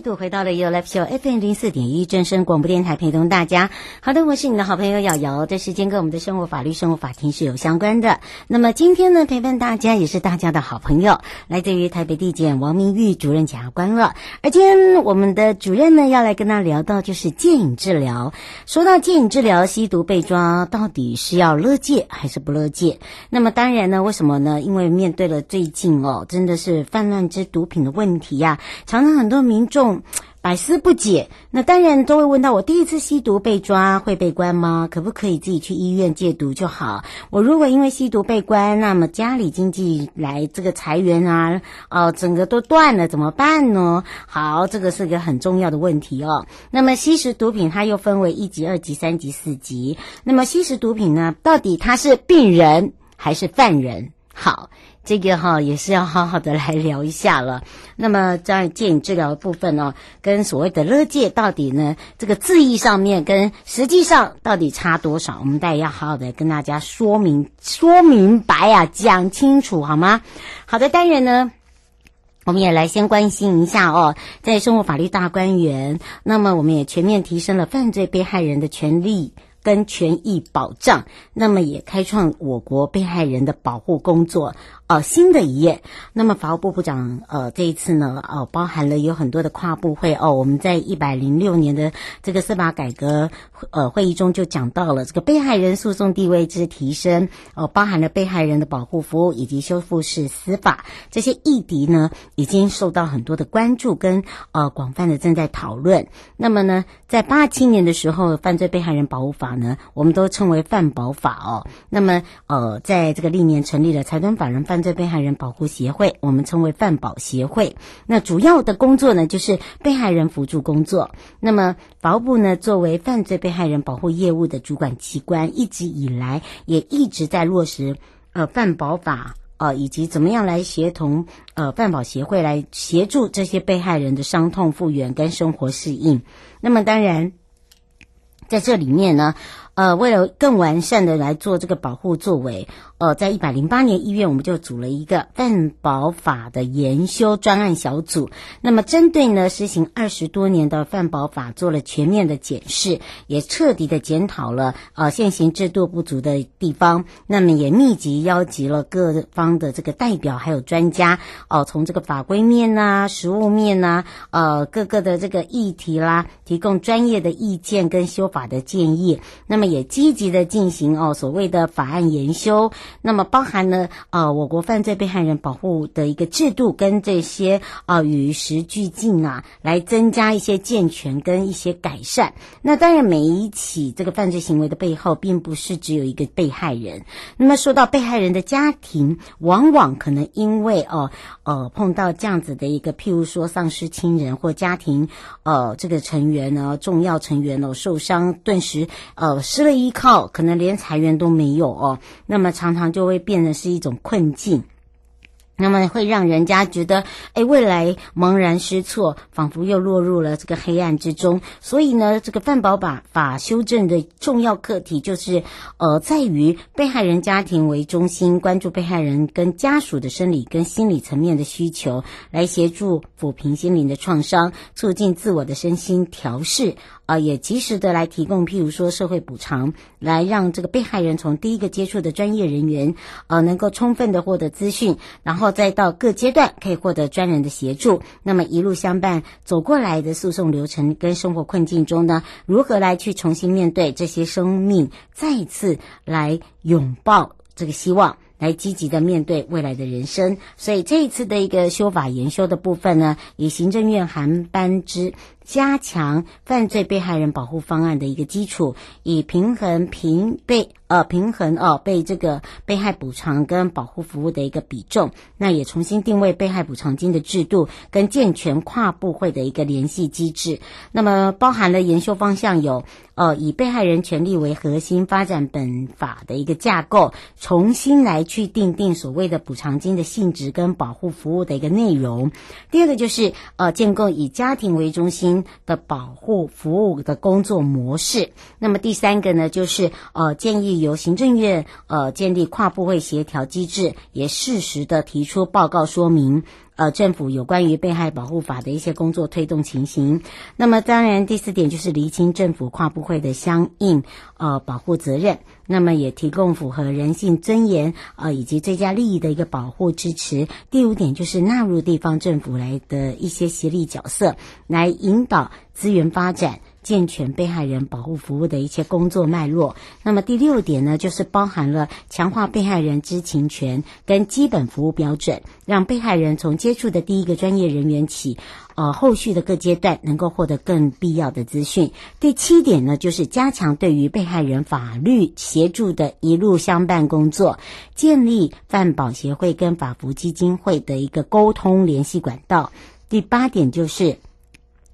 度回到了 You Live Show FM 零四点一正声广播电台，陪同大家。好的，我是你的好朋友瑶瑶。这时间跟我们的生活法律、生活法庭是有相关的。那么今天呢，陪伴大家也是大家的好朋友，来自于台北地检王明玉主任检察官了。而今天我们的主任呢，要来跟他聊到就是戒瘾治疗。说到戒瘾治疗，吸毒被抓到底是要勒戒还是不勒戒？那么当然呢，为什么呢？因为面对了最近哦，真的是泛滥之毒品的问题呀、啊。常常很多民众百思不解，那当然都会问到：我第一次吸毒被抓会被关吗？可不可以自己去医院戒毒就好？我如果因为吸毒被关，那么家里经济来这个裁员啊，哦，整个都断了，怎么办呢？好，这个是个很重要的问题哦。那么吸食毒品它又分为一级、二级、三级、四级。那么吸食毒品呢，到底它是病人还是犯人？好。这个哈也是要好好的来聊一下了。那么在戒瘾治疗的部分呢，跟所谓的勒戒到底呢，这个字义上面跟实际上到底差多少？我们大家要好好的跟大家说明说明白啊，讲清楚好吗？好的，当然呢，我们也来先关心一下哦，在生活法律大观园，那么我们也全面提升了犯罪被害人的权利跟权益保障，那么也开创我国被害人的保护工作。呃，新的一页。那么法务部部长呃这一次呢，哦，包含了有很多的跨部会哦。我们在一百零六年的这个司法改革呃会议中就讲到了这个被害人诉讼地位之提升哦，包含了被害人的保护服务以及修复式司法这些议题呢，已经受到很多的关注跟呃广泛的正在讨论。那么呢，在八七年的时候，犯罪被害人保护法呢，我们都称为犯保法哦。那么呃，在这个历年成立了财团法人犯犯罪被害人保护协会，我们称为犯保协会。那主要的工作呢，就是被害人辅助工作。那么法务部呢，作为犯罪被害人保护业务的主管机关，一直以来也一直在落实呃犯保法呃，以及怎么样来协同呃犯保协会来协助这些被害人的伤痛复原跟生活适应。那么当然，在这里面呢，呃，为了更完善的来做这个保护作为。呃，在一百零八年一月，我们就组了一个犯保法的研修专案小组。那么，针对呢实行二十多年的犯保法做了全面的检视，也彻底的检讨了呃现行制度不足的地方。那么，也密集邀集了各方的这个代表还有专家哦、从这个法规面呐、实务面呐，呃，各个的这个议题啦，提供专业的意见跟修法的建议。那么，也积极的进行哦所谓的法案研修。那么包含了呃我国犯罪被害人保护的一个制度跟这些呃与时俱进啊，来增加一些健全跟一些改善。那当然每一起这个犯罪行为的背后，并不是只有一个被害人。那么说到被害人的家庭，往往可能因为哦呃，碰到这样子的一个，譬如说丧失亲人或家庭呃这个成员呢，重要成员哦受伤，顿时呃失了依靠，可能连财源都没有哦。那么常常。就会变成是一种困境。那么会让人家觉得，哎，未来茫然失措，仿佛又落入了这个黑暗之中。所以呢，这个范保法法修正的重要课题就是，呃，在于被害人家庭为中心，关注被害人跟家属的生理跟心理层面的需求，来协助抚平心灵的创伤，促进自我的身心调试。啊，也及时的来提供，譬如说社会补偿，来让这个被害人从第一个接触的专业人员，呃，能够充分的获得资讯，然后再到各阶段可以获得专人的协助。那么一路相伴走过来的诉讼流程跟生活困境中呢，如何来去重新面对这些生命，再次来拥抱这个希望。来积极的面对未来的人生，所以这一次的一个修法研修的部分呢，以行政院函班之加强犯罪被害人保护方案的一个基础，以平衡平被。呃，平衡哦，被这个被害补偿跟保护服务的一个比重，那也重新定位被害补偿金的制度跟健全跨部会的一个联系机制。那么包含了研修方向有，呃，以被害人权利为核心，发展本法的一个架构，重新来去定定所谓的补偿金的性质跟保护服务的一个内容。第二个就是呃，建构以家庭为中心的保护服务的工作模式。那么第三个呢，就是呃，建议。由行政院呃建立跨部会协调机制，也适时的提出报告说明呃政府有关于被害保护法的一些工作推动情形。那么当然第四点就是厘清政府跨部会的相应呃保护责任，那么也提供符合人性尊严呃以及最佳利益的一个保护支持。第五点就是纳入地方政府来的一些协力角色，来引导资源发展。健全被害人保护服务的一些工作脉络。那么第六点呢，就是包含了强化被害人知情权跟基本服务标准，让被害人从接触的第一个专业人员起，呃，后续的各阶段能够获得更必要的资讯。第七点呢，就是加强对于被害人法律协助的一路相伴工作，建立犯保协会跟法服基金会的一个沟通联系管道。第八点就是。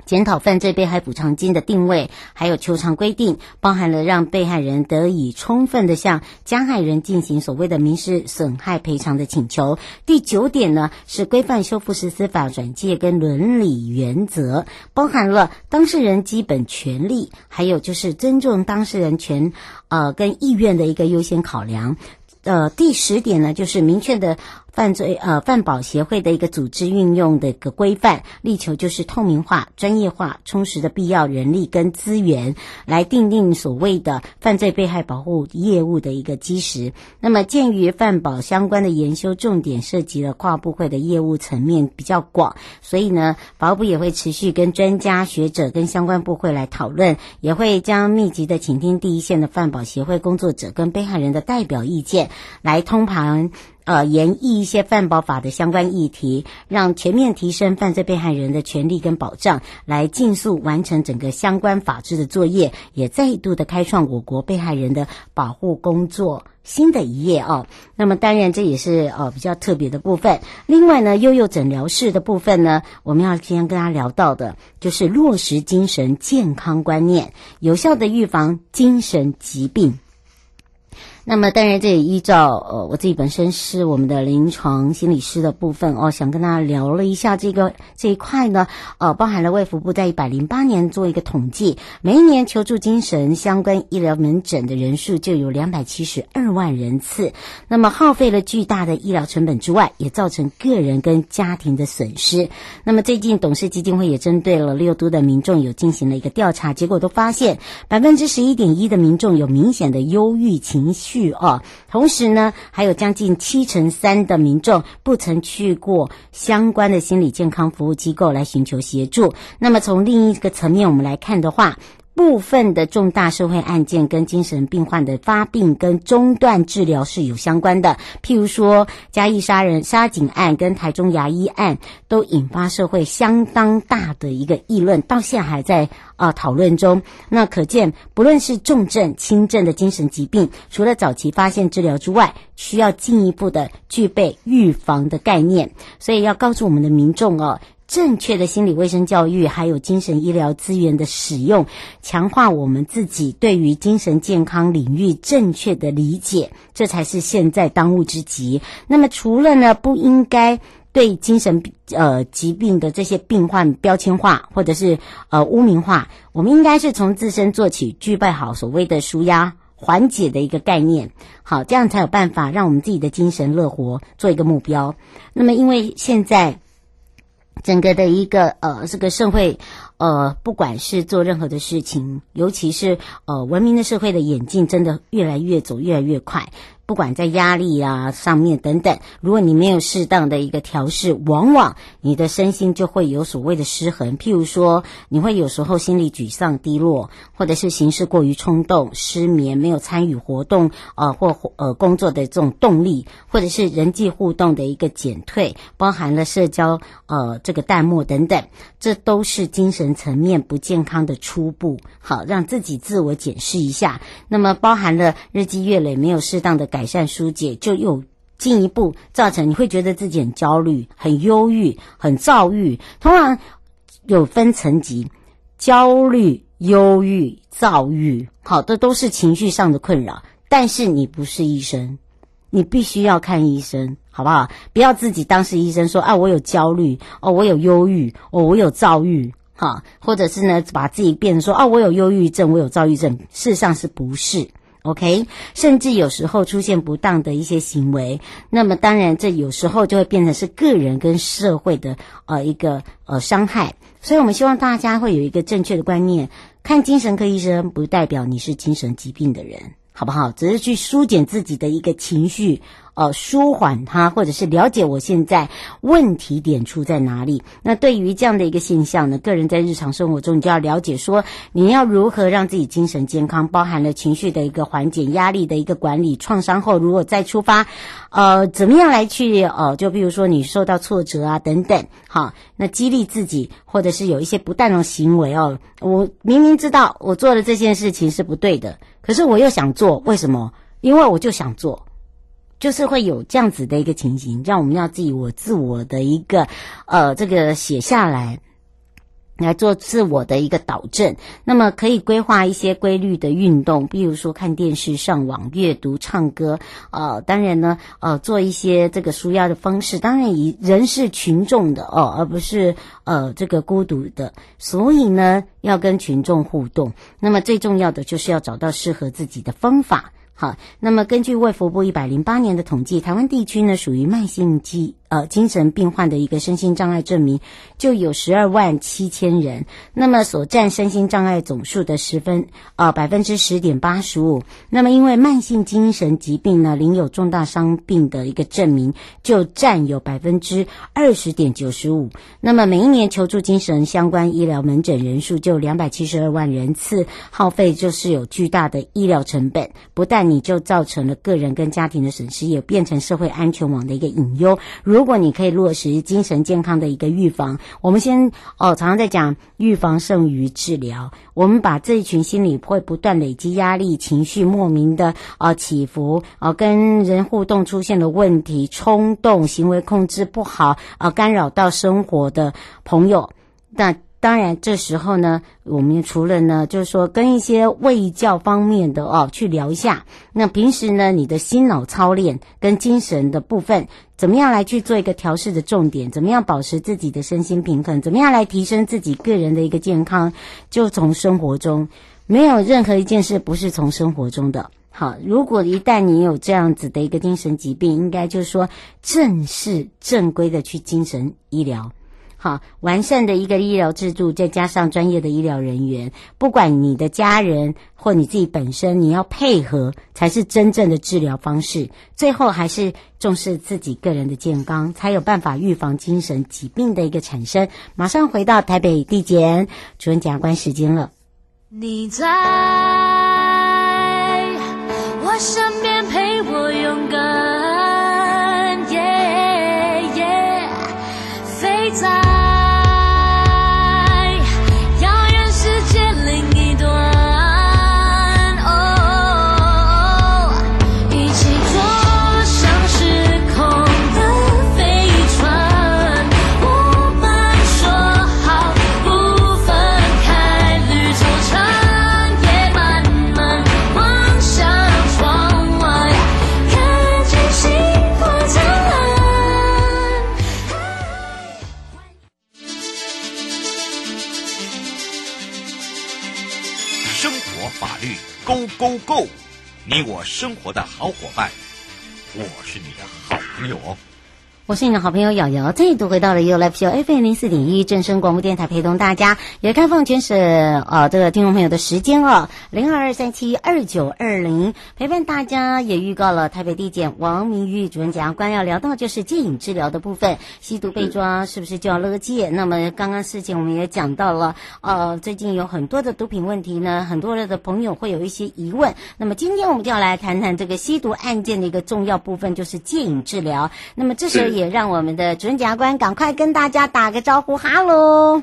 检讨犯罪被害补偿金的定位，还有求偿规定，包含了让被害人得以充分的向加害人进行所谓的民事损害赔偿的请求。第九点呢，是规范修复式司法转介跟伦理原则，包含了当事人基本权利，还有就是尊重当事人权呃跟意愿的一个优先考量。呃，第十点呢，就是明确的。犯罪呃，犯保协会的一个组织运用的一个规范，力求就是透明化、专业化、充实的必要人力跟资源，来定定所谓的犯罪被害保护业务的一个基石。那么，鉴于犯保相关的研修重点涉及了跨部会的业务层面比较广，所以呢，保部也会持续跟专家学者跟相关部会来讨论，也会将密集的倾听第一线的犯保协会工作者跟被害人的代表意见，来通盘。呃，研议一些犯保法的相关议题，让全面提升犯罪被害人的权利跟保障，来尽速完成整个相关法制的作业，也再度的开创我国被害人的保护工作新的一页哦。那么，当然这也是呃比较特别的部分。另外呢，悠悠诊疗室的部分呢，我们要今天跟大家聊到的，就是落实精神健康观念，有效的预防精神疾病。那么当然，这也依照呃我自己本身是我们的临床心理师的部分哦，想跟大家聊了一下这个这一块呢，呃，包含了卫福部在一百零八年做一个统计，每一年求助精神相关医疗门诊的人数就有两百七十二万人次，那么耗费了巨大的医疗成本之外，也造成个人跟家庭的损失。那么最近董事基金会也针对了六都的民众有进行了一个调查，结果都发现百分之十一点一的民众有明显的忧郁情绪。去哦，同时呢，还有将近七成三的民众不曾去过相关的心理健康服务机构来寻求协助。那么从另一个层面我们来看的话，部分的重大社会案件跟精神病患的发病跟中断治疗是有相关的，譬如说嘉义杀人杀警案跟台中牙医案，都引发社会相当大的一个议论，到现在还在啊讨论中。那可见，不论是重症、轻症的精神疾病，除了早期发现治疗之外，需要进一步的具备预防的概念。所以要告诉我们的民众哦。正确的心理卫生教育，还有精神医疗资源的使用，强化我们自己对于精神健康领域正确的理解，这才是现在当务之急。那么，除了呢，不应该对精神呃疾病的这些病患标签化或者是呃污名化，我们应该是从自身做起，具备好所谓的舒压缓解的一个概念，好，这样才有办法让我们自己的精神乐活做一个目标。那么，因为现在。整个的一个呃，这个社会，呃，不管是做任何的事情，尤其是呃，文明的社会的演进，真的越来越走，越来越快。不管在压力啊上面等等，如果你没有适当的一个调试，往往你的身心就会有所谓的失衡。譬如说，你会有时候心理沮丧、低落，或者是行事过于冲动、失眠，没有参与活动呃或呃工作的这种动力，或者是人际互动的一个减退，包含了社交呃这个淡漠等等，这都是精神层面不健康的初步。好，让自己自我检视一下。那么包含了日积月累没有适当的。改善疏解，就又进一步造成你会觉得自己很焦虑、很忧郁、很躁郁。通常有分层级，焦虑、忧郁、躁郁，好的都是情绪上的困扰。但是你不是医生，你必须要看医生，好不好？不要自己当是医生说啊，我有焦虑哦，我有忧郁哦，我有躁郁，哈，或者是呢，把自己变成说啊，我有忧郁症，我有躁郁症，事实上是不是？OK，甚至有时候出现不当的一些行为，那么当然这有时候就会变成是个人跟社会的呃一个呃伤害，所以我们希望大家会有一个正确的观念，看精神科医生不代表你是精神疾病的人，好不好？只是去疏解自己的一个情绪。呃，舒缓它，或者是了解我现在问题点出在哪里。那对于这样的一个现象呢，个人在日常生活中，你就要了解说，你要如何让自己精神健康，包含了情绪的一个缓解、压力的一个管理、创伤后如果再出发，呃，怎么样来去呃，就比如说你受到挫折啊等等，好，那激励自己，或者是有一些不当的行为哦，我明明知道我做的这件事情是不对的，可是我又想做，为什么？因为我就想做。就是会有这样子的一个情形，让我们要自己我自我的一个呃这个写下来，来做自我的一个导正。那么可以规划一些规律的运动，比如说看电视、上网、阅读、唱歌。呃，当然呢，呃，做一些这个舒压的方式。当然以人是群众的哦，而不是呃这个孤独的。所以呢，要跟群众互动。那么最重要的就是要找到适合自己的方法。好，那么根据卫福部一百零八年的统计，台湾地区呢属于慢性肌。呃，精神病患的一个身心障碍证明就有十二万七千人，那么所占身心障碍总数的十分呃百分之十点八十五。那么因为慢性精神疾病呢，领有重大伤病的一个证明就占有百分之二十点九十五。那么每一年求助精神相关医疗门诊人数就两百七十二万人次，耗费就是有巨大的医疗成本。不但你就造成了个人跟家庭的损失，也变成社会安全网的一个隐忧。如如果你可以落实精神健康的一个预防，我们先哦，常常在讲预防胜于治疗。我们把这一群心理会不断累积压力、情绪莫名的呃起伏，呃跟人互动出现了问题、冲动、行为控制不好，呃干扰到生活的朋友，那。当然，这时候呢，我们除了呢，就是说跟一些卫教方面的哦去聊一下。那平时呢，你的心脑操练跟精神的部分，怎么样来去做一个调试的重点？怎么样保持自己的身心平衡？怎么样来提升自己个人的一个健康？就从生活中，没有任何一件事不是从生活中的。好，如果一旦你有这样子的一个精神疾病，应该就是说正式正规的去精神医疗。好，完善的一个医疗制度，再加上专业的医疗人员，不管你的家人或你自己本身，你要配合才是真正的治疗方式。最后还是重视自己个人的健康，才有办法预防精神疾病的一个产生。马上回到台北地检主任检察官时间了。你在我身边生活的好伙伴，我是你的好朋友哦。我是你的好朋友瑶瑶，再度回到了 You Live Show FM 零四点一正声广播电台，陪同大家也开放全省呃这个听众朋友的时间哦，零二二三七二九二零陪伴大家，也预告了台北地检王明玉主任检察官要聊到就是戒瘾治疗的部分，吸毒被抓是不是就要勒戒？那么刚刚事情我们也讲到了，呃，最近有很多的毒品问题呢，很多的朋友会有一些疑问。那么今天我们就要来谈谈这个吸毒案件的一个重要部分，就是戒瘾治疗。那么这时候。也让我们的主任检察官赶快跟大家打个招呼，哈喽。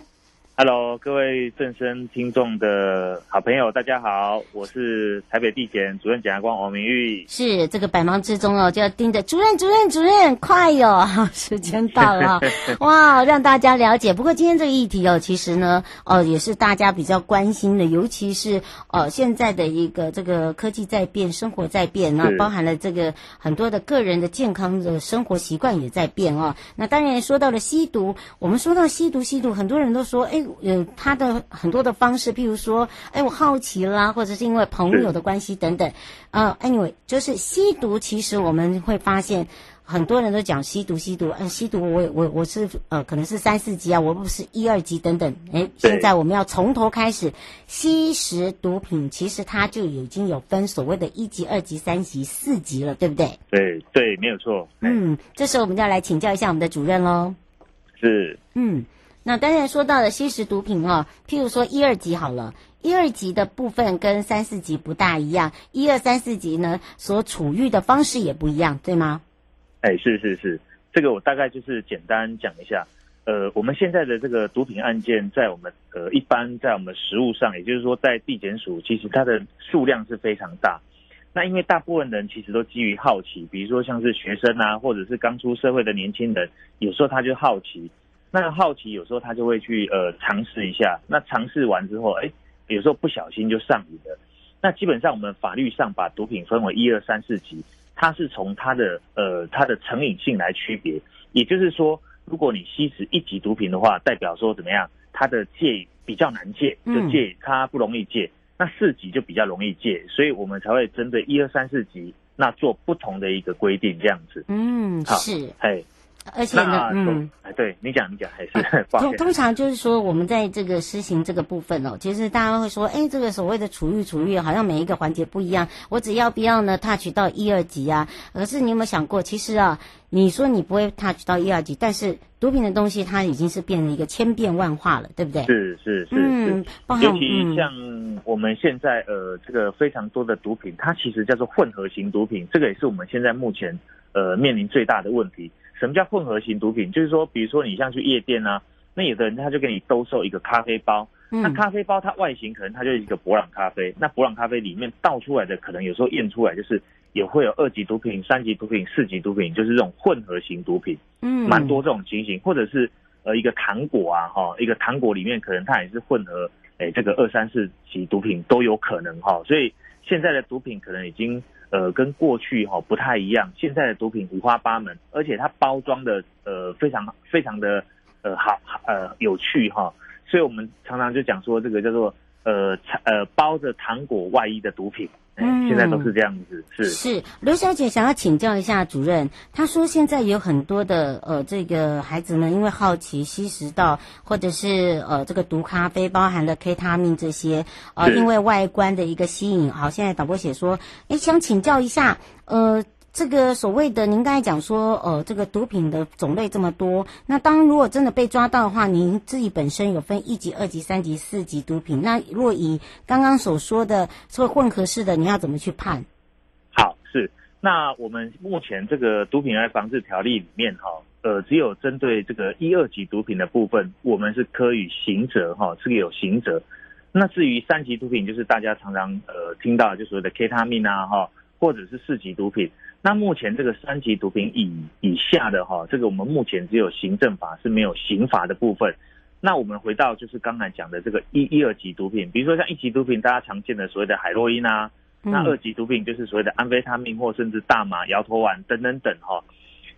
Hello，各位正声听众的好朋友，大家好，我是台北地检主任检察官王明玉。是这个百忙之中哦，就要盯着主任、主任、主任，快哟、哦！时间到了，哇，让大家了解。不过今天这个议题哦，其实呢，哦、呃，也是大家比较关心的，尤其是呃，现在的一个这个科技在变，生活在变，那包含了这个很多的个人的健康的生活习惯也在变哦。那当然说到了吸毒，我们说到吸毒，吸毒，很多人都说，哎。有他的很多的方式，譬如说，哎，我好奇啦，或者是因为朋友的关系等等。呃，anyway，就是吸毒，其实我们会发现很多人都讲吸毒，吸毒，嗯、呃，吸毒我，我我我是呃，可能是三四级啊，我不是一二级等等。哎，现在我们要从头开始吸食毒品，其实它就已经有分所谓的一级、二级、三级、四级了，对不对？对对，没有错。嗯，这时候我们就要来请教一下我们的主任喽。是。嗯。那当然说到了吸食毒品哦，譬如说一二级好了，一二级的部分跟三四级不大一样，一二三四级呢所处遇的方式也不一样，对吗？哎，是是是，这个我大概就是简单讲一下。呃，我们现在的这个毒品案件，在我们呃一般在我们实务上，也就是说在地检署，其实它的数量是非常大。那因为大部分人其实都基于好奇，比如说像是学生啊，或者是刚出社会的年轻人，有时候他就好奇。那好奇有时候他就会去呃尝试一下，那尝试完之后，哎，有时候不小心就上瘾了。那基本上我们法律上把毒品分为一二三四级，它是从它的呃它的成瘾性来区别。也就是说，如果你吸食一级毒品的话，代表说怎么样，它的戒比较难戒，就戒它不容易戒。那四级就比较容易戒，所以我们才会针对一二三四级那做不同的一个规定，这样子。嗯，好是，哎。而且呢，嗯，哎，对你讲，你讲还是 通通常就是说，我们在这个施行这个部分哦，其实大家会说，哎，这个所谓的处遇处遇，好像每一个环节不一样，我只要不要呢 touch 到一二级啊？可是你有没有想过，其实啊，你说你不会 touch 到一二级，但是毒品的东西它已经是变成一个千变万化了，对不对？是是是，嗯，尤其像我们现在呃，这个非常多的毒品，它其实叫做混合型毒品，这个也是我们现在目前呃面临最大的问题。什么叫混合型毒品？就是说，比如说你像去夜店啊，那有的人他就给你兜售一个咖啡包，那咖啡包它外形可能它就是一个博朗咖啡，那博朗咖啡里面倒出来的可能有时候验出来就是也会有二级毒品、三级毒品、四级毒品，就是这种混合型毒品，嗯，蛮多这种情形，或者是呃一个糖果啊，哈，一个糖果里面可能它也是混合，哎，这个二三四级毒品都有可能哈，所以现在的毒品可能已经。呃，跟过去哈不太一样，现在的毒品五花八门，而且它包装的呃非常非常的呃好呃有趣哈，所以我们常常就讲说这个叫做呃呃包着糖果外衣的毒品。嗯，现在都是这样子，是是。刘小姐想要请教一下主任，她说现在有很多的呃这个孩子们因为好奇吸食到或者是呃这个毒咖啡包含了 K 他命这些，呃因为外观的一个吸引，好，现在导播写说，哎想请教一下，呃。这个所谓的，您刚才讲说，呃，这个毒品的种类这么多，那当如果真的被抓到的话，您自己本身有分一级、二级、三级、四级毒品，那如果以刚刚所说的这个混合式的，你要怎么去判？好，是，那我们目前这个毒品危害防治条例里面哈，呃，只有针对这个一二级毒品的部分，我们是科予刑责哈，是有刑责。那至于三级毒品，就是大家常常呃听到就所谓的 K 他命啊哈，或者是四级毒品。那目前这个三级毒品以以下的哈，这个我们目前只有行政法是没有刑罚的部分。那我们回到就是刚才讲的这个一一二级毒品，比如说像一级毒品，大家常见的所谓的海洛因啊，那二级毒品就是所谓的安非他命或甚至大麻、摇头丸等等等哈。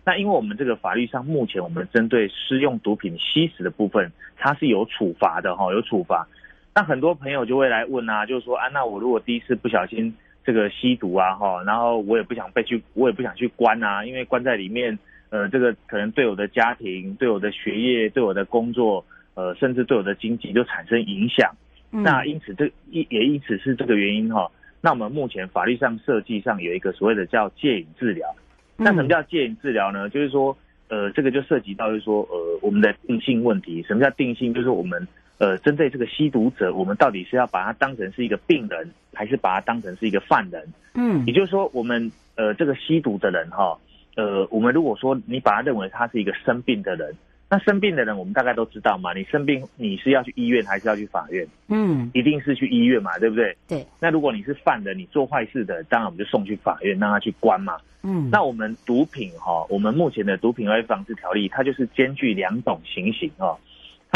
那因为我们这个法律上目前我们针对私用毒品吸食的部分，它是有处罚的哈，有处罚。那很多朋友就会来问啊，就是说啊，那我如果第一次不小心。这个吸毒啊哈，然后我也不想被去，我也不想去关啊，因为关在里面，呃，这个可能对我的家庭、对我的学业、对我的工作，呃，甚至对我的经济都产生影响。嗯、那因此这一也因此是这个原因哈。那我们目前法律上设计上有一个所谓的叫戒瘾治疗。那什么叫戒瘾治疗呢？就是说，呃，这个就涉及到就是说，呃，我们的定性问题。什么叫定性？就是我们。呃，针对这个吸毒者，我们到底是要把他当成是一个病人，还是把他当成是一个犯人？嗯，也就是说，我们呃这个吸毒的人哈，呃，我们如果说你把他认为他是一个生病的人，那生病的人我们大概都知道嘛，你生病你是要去医院还是要去法院？嗯，一定是去医院嘛，对不对？对。那如果你是犯人，你做坏事的，当然我们就送去法院让他去关嘛。嗯。那我们毒品哈，我们目前的毒品危害防治条例，它就是兼具两种情形哦。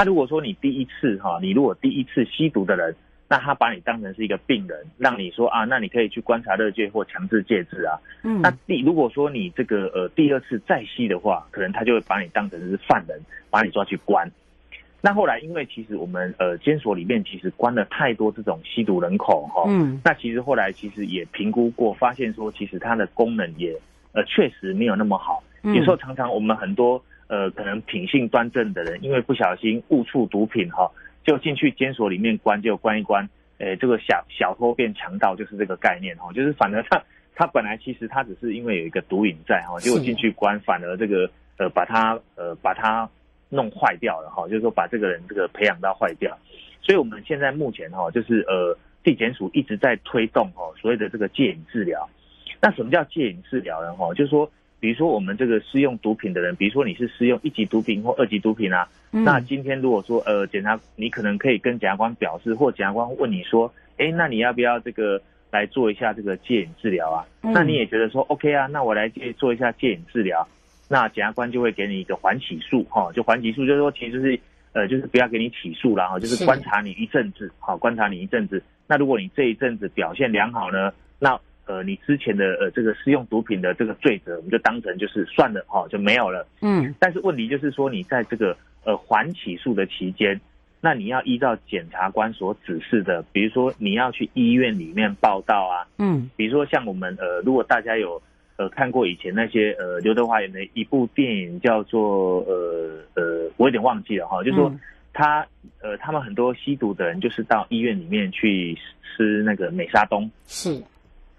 他如果说你第一次哈，你如果第一次吸毒的人，那他把你当成是一个病人，让你说啊，那你可以去观察勒戒或强制戒治啊。嗯。那第如果说你这个呃第二次再吸的话，可能他就会把你当成是犯人，把你抓去关。那后来因为其实我们呃监所里面其实关了太多这种吸毒人口哈。嗯。那其实后来其实也评估过，发现说其实它的功能也呃确实没有那么好。有时候常常我们很多。呃，可能品性端正的人，因为不小心误触毒品哈，就进去监所里面关，就关一关，诶，这个小小偷变强盗就是这个概念哈，就是反而他他本来其实他只是因为有一个毒瘾在哈，结果进去关，反而这个呃把他呃把他弄坏掉了哈，就是说把这个人这个培养到坏掉，所以我们现在目前哈，就是呃地检署一直在推动哈所谓的这个戒瘾治疗，那什么叫戒瘾治疗呢？哈，就是说。比如说我们这个施用毒品的人，比如说你是施用一级毒品或二级毒品啊，嗯、那今天如果说呃检察你可能可以跟检察官表示，或检察官问你说，哎，那你要不要这个来做一下这个戒瘾治疗啊？嗯、那你也觉得说 OK 啊，那我来做一下戒瘾治疗，那检察官就会给你一个缓起诉哈，就缓起诉就是说其实就是呃就是不要给你起诉了哈，就是观察你一阵子，好观察你一阵子。那如果你这一阵子表现良好呢，那呃，你之前的呃这个施用毒品的这个罪责，我们就当成就是算了哈，就没有了。嗯。但是问题就是说，你在这个呃缓起诉的期间，那你要依照检察官所指示的，比如说你要去医院里面报道啊。嗯。比如说像我们呃，如果大家有呃看过以前那些呃刘德华演的一部电影叫做呃呃，我有点忘记了哈，就是说他呃他们很多吸毒的人就是到医院里面去吃那个美沙东。是。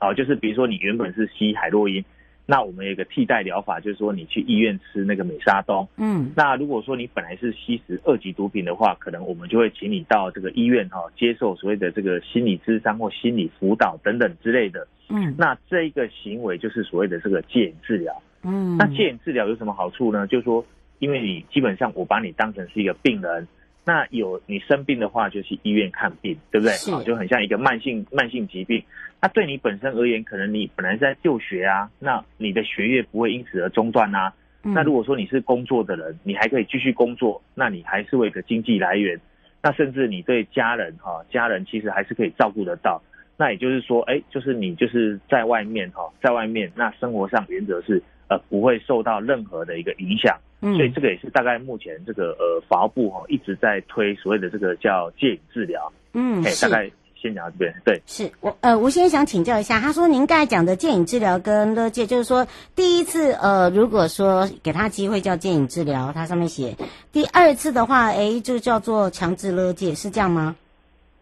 好，就是比如说你原本是吸海洛因，那我们有一个替代疗法，就是说你去医院吃那个美沙东。嗯，那如果说你本来是吸食二级毒品的话，可能我们就会请你到这个医院哈，接受所谓的这个心理咨商或心理辅导等等之类的。嗯，那这一个行为就是所谓的这个戒瘾治疗。嗯，那戒瘾治疗有什么好处呢？就是说，因为你基本上我把你当成是一个病人。那有你生病的话，就去医院看病，对不对？啊，就很像一个慢性慢性疾病。那对你本身而言，可能你本来在就学啊，那你的学业不会因此而中断啊。嗯、那如果说你是工作的人，你还可以继续工作，那你还是为一个经济来源。那甚至你对家人哈，家人其实还是可以照顾得到。那也就是说，哎，就是你就是在外面哈，在外面，那生活上原则是呃不会受到任何的一个影响。嗯，所以这个也是大概目前这个呃法务部哈一直在推所谓的这个叫戒瘾治疗。嗯，大概先讲到这边。对，是我呃，吴先生想请教一下，他说您刚才讲的戒瘾治疗跟勒戒，就是说第一次呃，如果说给他机会叫戒瘾治疗，他上面写第二次的话，哎，就叫做强制勒戒，是这样吗？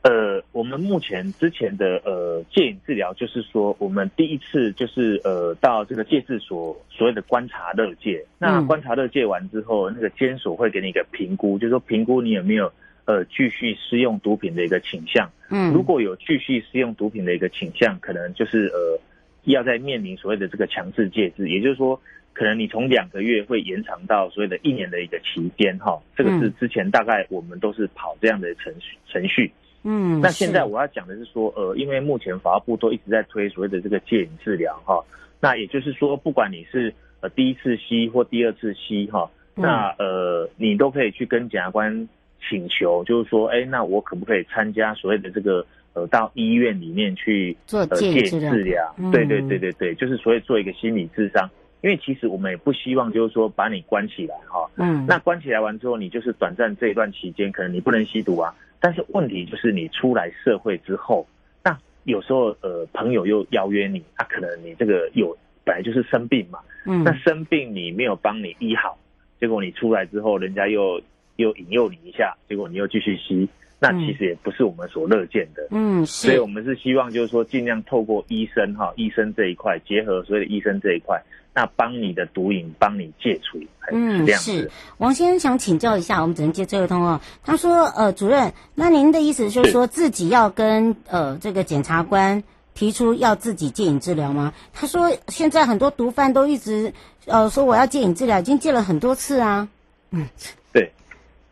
呃，我们目前之前的呃戒瘾治疗，就是说我们第一次就是呃到这个戒治所所谓的观察乐戒，那观察乐戒完之后，那个监所会给你一个评估，就是说评估你有没有呃继续施用毒品的一个倾向。嗯，如果有继续施用毒品的一个倾向，可能就是呃要在面临所谓的这个强制戒治，也就是说，可能你从两个月会延长到所谓的一年的一个期间哈。这个是之前大概我们都是跑这样的程序程序。嗯，那现在我要讲的是说，呃，因为目前法务部都一直在推所谓的这个戒瘾治疗哈，那也就是说，不管你是呃第一次吸或第二次吸哈，那呃你都可以去跟检察官请求，就是说，哎，那我可不可以参加所谓的这个呃到医院里面去做戒瘾治疗？嗯、对对对对对，就是所谓做一个心理智商，因为其实我们也不希望就是说把你关起来哈，嗯，那关起来完之后，你就是短暂这一段期间，可能你不能吸毒啊。但是问题就是你出来社会之后，那有时候呃朋友又邀约你，他、啊、可能你这个有本来就是生病嘛，嗯，那生病你没有帮你医好，结果你出来之后，人家又又引诱你一下，结果你又继续吸。那其实也不是我们所乐见的，嗯，所以我们是希望就是说尽量透过医生哈，医生这一块结合所有的医生这一块，那帮你的毒瘾帮你戒除，嗯。是王先生想请教一下，我们只能接这个通哦。他说，呃，主任，那您的意思就是说自己要跟呃这个检察官提出要自己戒瘾治疗吗？他说现在很多毒贩都一直呃说我要戒瘾治疗，已经戒了很多次啊，嗯，对。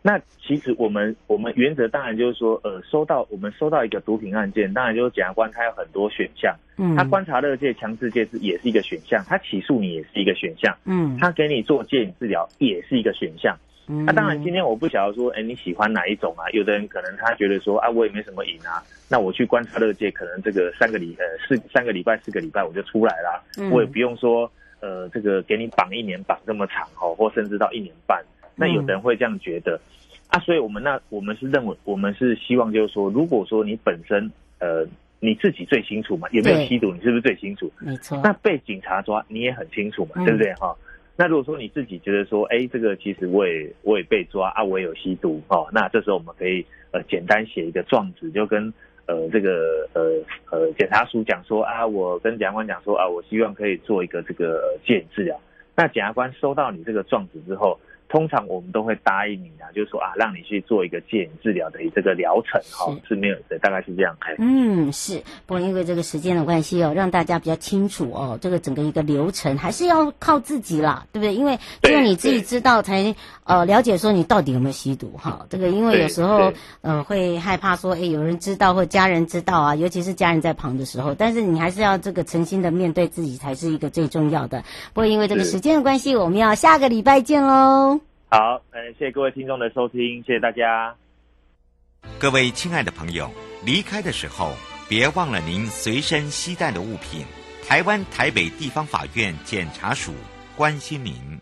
那其实我们我们原则当然就是说，呃，收到我们收到一个毒品案件，当然就是检察官他有很多选项，嗯，他观察乐戒、强制戒治也是一个选项，他起诉你也是一个选项，嗯，他给你做戒瘾治疗也是一个选项，嗯，那当然今天我不晓得说，哎，你喜欢哪一种啊？有的人可能他觉得说，啊，我也没什么瘾啊，那我去观察乐戒，可能这个三个礼呃四三个礼拜四个礼拜我就出来了，嗯，我也不用说，呃，这个给你绑一年绑这么长哦，或甚至到一年半。那有的人会这样觉得，啊，所以我们那我们是认为，我们是希望就是说，如果说你本身呃你自己最清楚嘛，有没有吸毒，你是不是最清楚？没错。那被警察抓，你也很清楚嘛，嗯、对不对哈？那如果说你自己觉得说，哎，这个其实我也我也被抓啊，我也有吸毒哦，那这时候我们可以呃简单写一个状子，就跟呃这个呃呃检察署讲说啊，我跟检察官讲说啊，我希望可以做一个这个戒瘾治疗。那检察官收到你这个状子之后。通常我们都会答应你啊，就是说啊，让你去做一个戒瘾治疗的这个疗程哈，是没有的，大概是这样。嗯，是。不过因为这个时间的关系哦，让大家比较清楚哦，这个整个一个流程还是要靠自己啦，对不对？因为只有你自己知道才呃了解说你到底有没有吸毒哈。这个因为有时候呃会害怕说，哎，有人知道或家人知道啊，尤其是家人在旁的时候，但是你还是要这个诚心的面对自己才是一个最重要的。不过因为这个时间的关系，我们要下个礼拜见喽。好，嗯，谢谢各位听众的收听，谢谢大家。各位亲爱的朋友，离开的时候别忘了您随身携带的物品。台湾台北地方法院检察署关心您。